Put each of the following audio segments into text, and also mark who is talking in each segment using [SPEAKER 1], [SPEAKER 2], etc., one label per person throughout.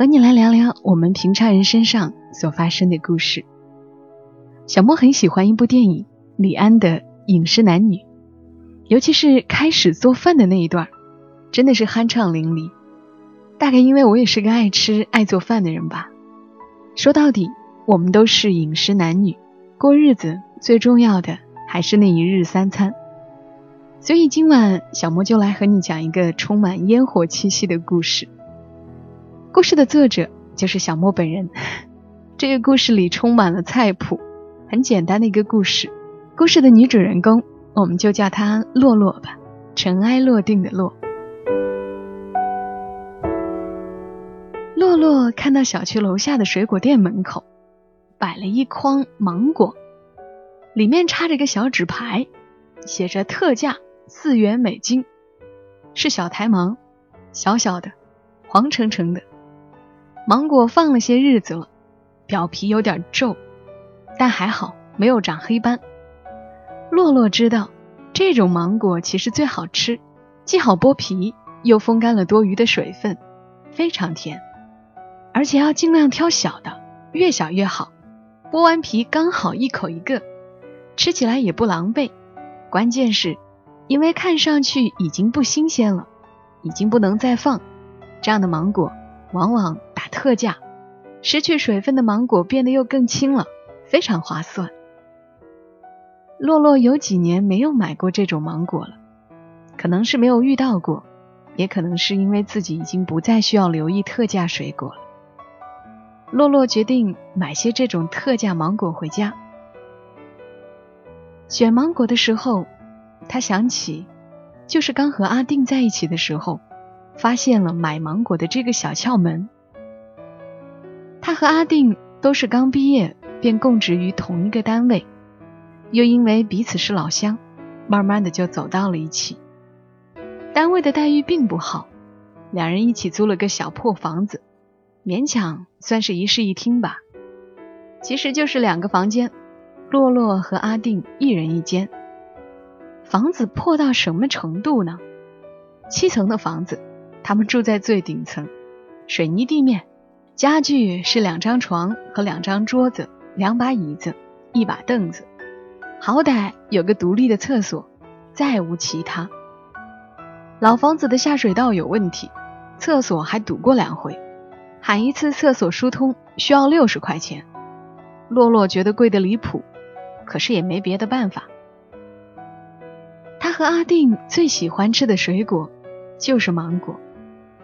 [SPEAKER 1] 和你来聊聊我们平常人身上所发生的故事。小莫很喜欢一部电影，李安的《饮食男女》，尤其是开始做饭的那一段，真的是酣畅淋漓。大概因为我也是个爱吃、爱做饭的人吧。说到底，我们都是饮食男女，过日子最重要的还是那一日三餐。所以今晚小莫就来和你讲一个充满烟火气息的故事。故事的作者就是小莫本人。这个故事里充满了菜谱，很简单的一个故事。故事的女主人公，我们就叫她洛洛吧，尘埃落定的洛。洛洛看到小区楼下的水果店门口摆了一筐芒果，里面插着一个小纸牌，写着特价四元美金，是小台芒，小小的，黄澄澄的。芒果放了些日子了，表皮有点皱，但还好没有长黑斑。洛洛知道，这种芒果其实最好吃，既好剥皮，又风干了多余的水分，非常甜。而且要尽量挑小的，越小越好。剥完皮刚好一口一个，吃起来也不狼狈。关键是，因为看上去已经不新鲜了，已经不能再放，这样的芒果往往打特价，失去水分的芒果变得又更轻了，非常划算。洛洛有几年没有买过这种芒果了，可能是没有遇到过，也可能是因为自己已经不再需要留意特价水果了。洛洛决定买些这种特价芒果回家。选芒果的时候，他想起，就是刚和阿定在一起的时候，发现了买芒果的这个小窍门。他和阿定都是刚毕业便供职于同一个单位，又因为彼此是老乡，慢慢的就走到了一起。单位的待遇并不好，两人一起租了个小破房子。勉强算是一室一厅吧，其实就是两个房间，洛洛和阿定一人一间。房子破到什么程度呢？七层的房子，他们住在最顶层，水泥地面，家具是两张床和两张桌子，两把椅子，一把凳子，好歹有个独立的厕所，再无其他。老房子的下水道有问题，厕所还堵过两回。喊一次厕所疏通需要六十块钱，洛洛觉得贵得离谱，可是也没别的办法。他和阿定最喜欢吃的水果就是芒果，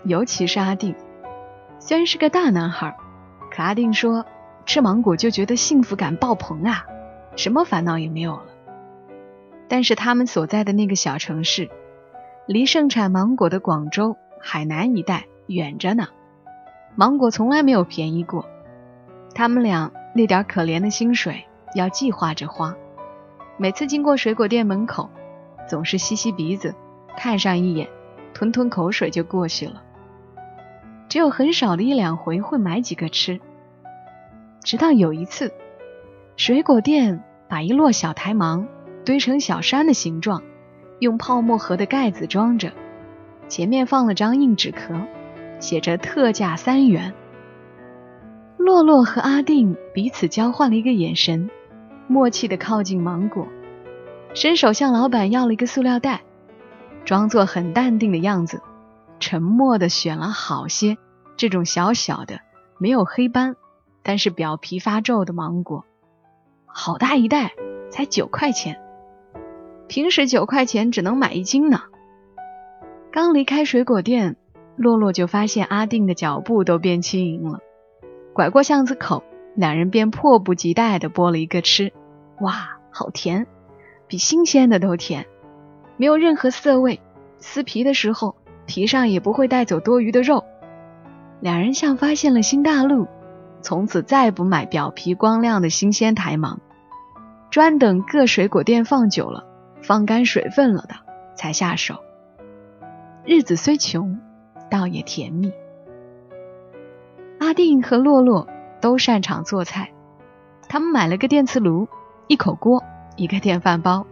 [SPEAKER 1] 尤其是阿定，虽然是个大男孩，可阿定说吃芒果就觉得幸福感爆棚啊，什么烦恼也没有了。但是他们所在的那个小城市，离盛产芒果的广州、海南一带远着呢。芒果从来没有便宜过，他们俩那点可怜的薪水要计划着花。每次经过水果店门口，总是吸吸鼻子，看上一眼，吞吞口水就过去了。只有很少的一两回会买几个吃。直到有一次，水果店把一摞小台芒堆成小山的形状，用泡沫盒的盖子装着，前面放了张硬纸壳。写着特价三元。洛洛和阿定彼此交换了一个眼神，默契的靠近芒果，伸手向老板要了一个塑料袋，装作很淡定的样子，沉默的选了好些这种小小的、没有黑斑，但是表皮发皱的芒果。好大一袋，才九块钱，平时九块钱只能买一斤呢。刚离开水果店。洛洛就发现阿定的脚步都变轻盈了，拐过巷子口，两人便迫不及待地剥了一个吃。哇，好甜，比新鲜的都甜，没有任何涩味，撕皮的时候皮上也不会带走多余的肉。两人像发现了新大陆，从此再不买表皮光亮的新鲜台芒，专等各水果店放久了、放干水分了的才下手。日子虽穷，倒也甜蜜。阿定和洛洛都擅长做菜，他们买了个电磁炉、一口锅、一个电饭煲，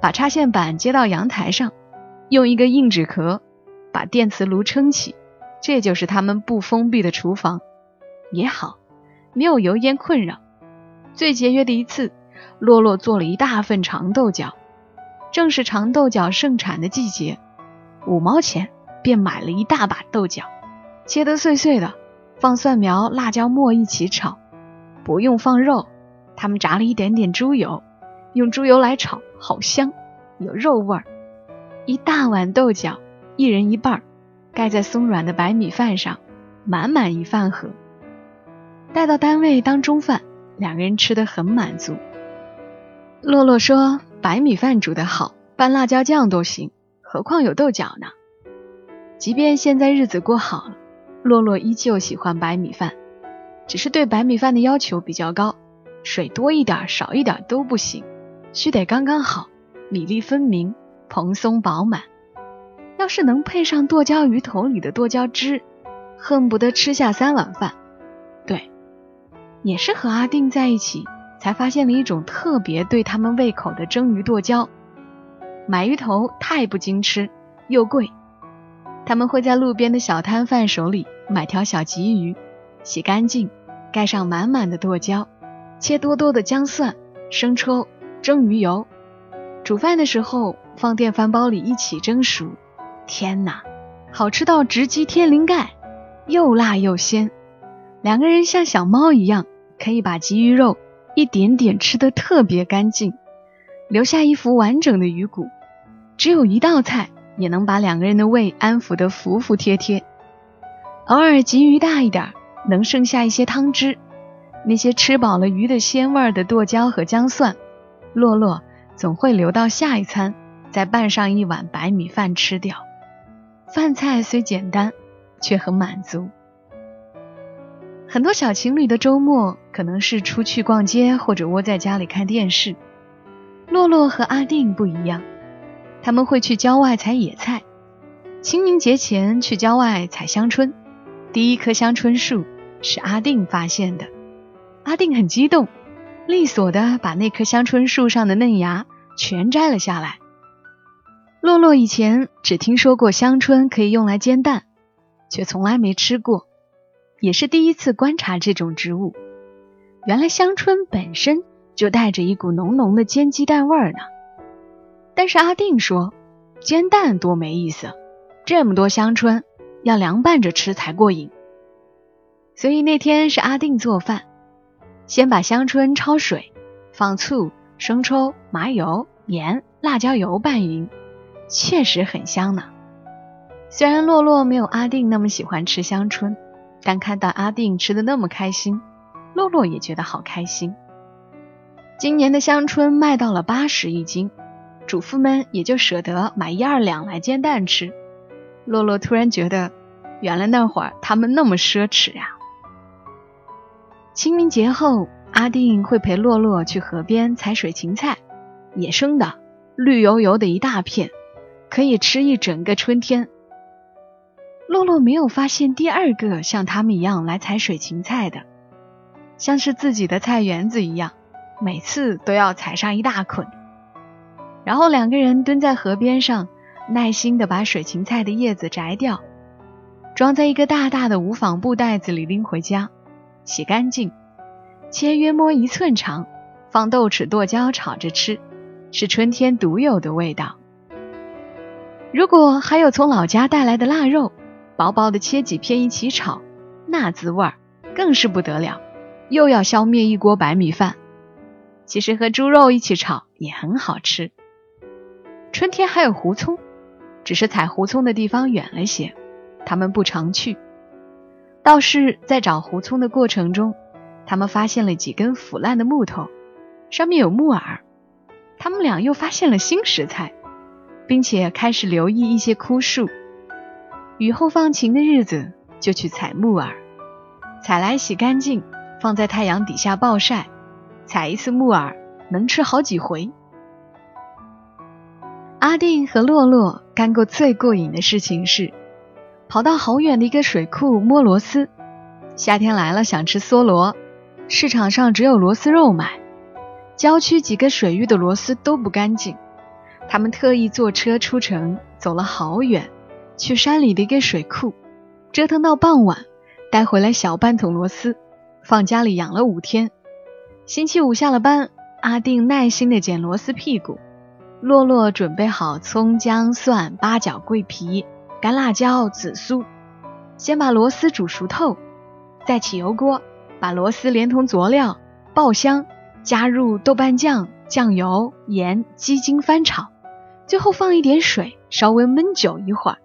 [SPEAKER 1] 把插线板接到阳台上，用一个硬纸壳把电磁炉撑起。这就是他们不封闭的厨房，也好，没有油烟困扰。最节约的一次，洛洛做了一大份长豆角，正是长豆角盛产的季节，五毛钱便买了一大把豆角，切得碎碎的，放蒜苗、辣椒末一起炒，不用放肉，他们炸了一点点猪油，用猪油来炒，好香，有肉味儿。一大碗豆角，一人一半儿。盖在松软的白米饭上，满满一饭盒。带到单位当中饭，两个人吃得很满足。洛洛说：“白米饭煮得好，拌辣椒酱都行，何况有豆角呢？”即便现在日子过好了，洛洛依旧喜欢白米饭，只是对白米饭的要求比较高，水多一点、少一点都不行，须得刚刚好，米粒分明，蓬松饱满。要是能配上剁椒鱼头里的剁椒汁，恨不得吃下三碗饭。对，也是和阿定在一起，才发现了一种特别对他们胃口的蒸鱼剁椒。买鱼头太不经吃，又贵。他们会在路边的小摊贩手里买条小鲫鱼，洗干净，盖上满满的剁椒，切多多的姜蒜、生抽、蒸鱼油，煮饭的时候放电饭煲里一起蒸熟。天哪，好吃到直击天灵盖，又辣又鲜。两个人像小猫一样，可以把鲫鱼肉一点点吃得特别干净，留下一副完整的鱼骨。只有一道菜也能把两个人的胃安抚得服服帖帖。偶尔鲫鱼大一点，能剩下一些汤汁，那些吃饱了鱼的鲜味的剁椒和姜蒜，洛洛总会留到下一餐，再拌上一碗白米饭吃掉。饭菜虽简单，却很满足。很多小情侣的周末可能是出去逛街，或者窝在家里看电视。洛洛和阿定不一样，他们会去郊外采野菜。清明节前去郊外采香椿，第一棵香椿树是阿定发现的。阿定很激动，利索的把那棵香椿树上的嫩芽全摘了下来。洛洛以前只听说过香椿可以用来煎蛋，却从来没吃过，也是第一次观察这种植物。原来香椿本身就带着一股浓浓的煎鸡蛋味儿呢。但是阿定说，煎蛋多没意思，这么多香椿要凉拌着吃才过瘾。所以那天是阿定做饭，先把香椿焯水，放醋、生抽、麻油、盐、辣椒油拌匀。确实很香呢。虽然洛洛没有阿定那么喜欢吃香椿，但看到阿定吃的那么开心，洛洛也觉得好开心。今年的香椿卖到了八十一斤，主妇们也就舍得买一二两来煎蛋吃。洛洛突然觉得，原来那会儿他们那么奢侈呀。清明节后，阿定会陪洛洛去河边采水芹菜，野生的，绿油油的一大片。可以吃一整个春天。洛洛没有发现第二个像他们一样来采水芹菜的，像是自己的菜园子一样，每次都要采上一大捆。然后两个人蹲在河边上，耐心的把水芹菜的叶子摘掉，装在一个大大的无纺布袋子里拎回家，洗干净，切约摸一寸长，放豆豉剁椒炒着吃，是春天独有的味道。如果还有从老家带来的腊肉，薄薄的切几片一起炒，那滋味儿更是不得了，又要消灭一锅白米饭。其实和猪肉一起炒也很好吃。春天还有胡葱，只是采胡葱的地方远了些，他们不常去。倒是在找胡葱的过程中，他们发现了几根腐烂的木头，上面有木耳。他们俩又发现了新食材。并且开始留意一些枯树。雨后放晴的日子，就去采木耳，采来洗干净，放在太阳底下暴晒。采一次木耳能吃好几回。阿定和洛洛干过最过瘾的事情是，跑到好远的一个水库摸螺丝。夏天来了，想吃梭罗，市场上只有螺丝肉卖。郊区几个水域的螺丝都不干净，他们特意坐车出城，走了好远，去山里的一个水库，折腾到傍晚，带回来小半桶螺丝，放家里养了五天。星期五下了班，阿定耐心地剪螺丝屁股，洛洛准备好葱姜蒜、八角、桂皮、干辣椒、紫苏，先把螺丝煮熟透，再起油锅，把螺丝连同佐料爆香。加入豆瓣酱、酱油、盐、鸡精翻炒，最后放一点水，稍微焖久一会儿，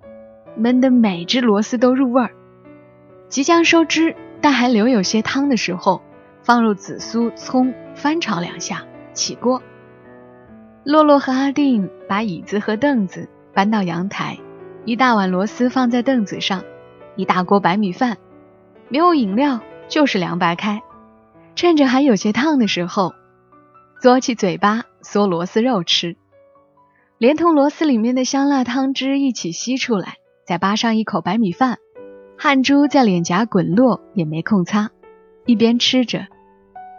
[SPEAKER 1] 焖的每只螺丝都入味儿。即将收汁，但还留有些汤的时候，放入紫苏、葱，翻炒两下，起锅。洛洛和阿定把椅子和凳子搬到阳台，一大碗螺丝放在凳子上，一大锅白米饭，没有饮料，就是凉白开。趁着还有些烫的时候，嘬起嘴巴嗦螺丝肉吃，连同螺丝里面的香辣汤汁一起吸出来，再扒上一口白米饭，汗珠在脸颊滚落也没空擦，一边吃着，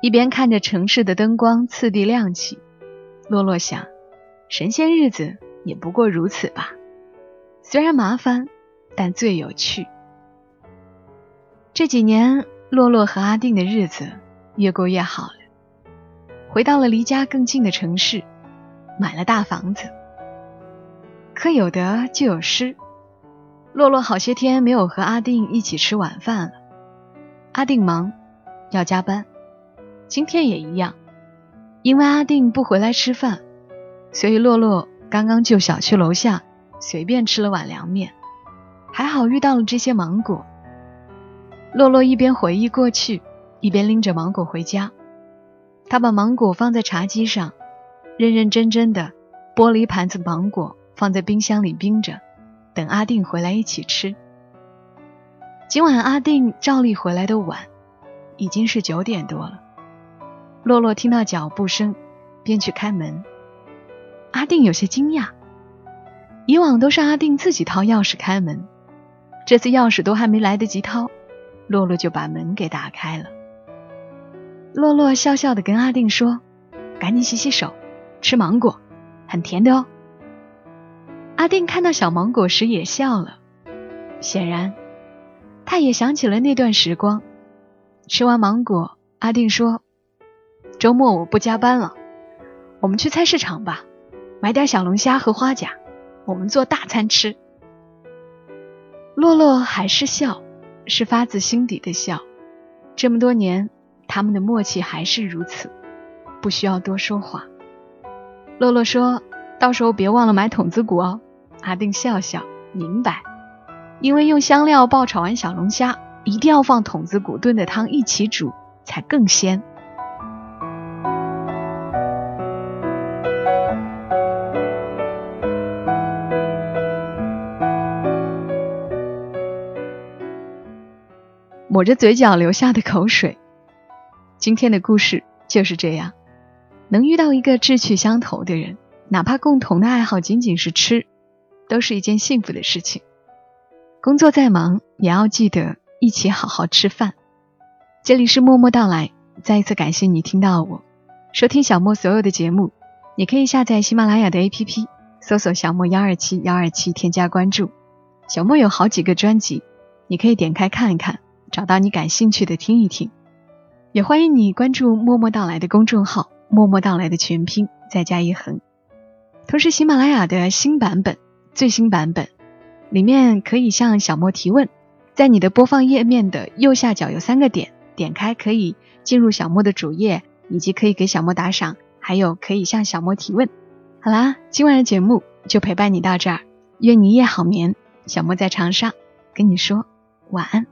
[SPEAKER 1] 一边看着城市的灯光次第亮起。洛洛想，神仙日子也不过如此吧，虽然麻烦，但最有趣。这几年，洛洛和阿定的日子。越过越好了，回到了离家更近的城市，买了大房子。可有得就有失，洛洛好些天没有和阿定一起吃晚饭了。阿定忙，要加班，今天也一样。因为阿定不回来吃饭，所以洛洛刚刚就小区楼下随便吃了碗凉面。还好遇到了这些芒果。洛洛一边回忆过去。一边拎着芒果回家，他把芒果放在茶几上，认认真真的剥了一盘子芒果，放在冰箱里冰着，等阿定回来一起吃。今晚阿定照例回来的晚，已经是九点多了。洛洛听到脚步声，便去开门。阿定有些惊讶，以往都是阿定自己掏钥匙开门，这次钥匙都还没来得及掏，洛洛就把门给打开了。洛洛笑笑的跟阿定说：“赶紧洗洗手，吃芒果，很甜的哦。”阿定看到小芒果时也笑了，显然他也想起了那段时光。吃完芒果，阿定说：“周末我不加班了，我们去菜市场吧，买点小龙虾和花甲，我们做大餐吃。”洛洛还是笑，是发自心底的笑。这么多年。他们的默契还是如此，不需要多说话。洛洛说：“到时候别忘了买筒子骨哦。”阿定笑笑，明白。因为用香料爆炒完小龙虾，一定要放筒子骨炖的汤一起煮，才更鲜。抹着嘴角流下的口水。今天的故事就是这样，能遇到一个志趣相投的人，哪怕共同的爱好仅仅是吃，都是一件幸福的事情。工作再忙，也要记得一起好好吃饭。这里是默默到来，再一次感谢你听到我，收听小莫所有的节目。你可以下载喜马拉雅的 APP，搜索小莫幺二七幺二七，添加关注。小莫有好几个专辑，你可以点开看一看，找到你感兴趣的听一听。也欢迎你关注“默默到来”的公众号，“默默到来”的全拼再加一横。同时，喜马拉雅的新版本、最新版本里面可以向小莫提问，在你的播放页面的右下角有三个点，点开可以进入小莫的主页，以及可以给小莫打赏，还有可以向小莫提问。好啦，今晚的节目就陪伴你到这儿，愿你一夜好眠。小莫在长沙跟你说晚安。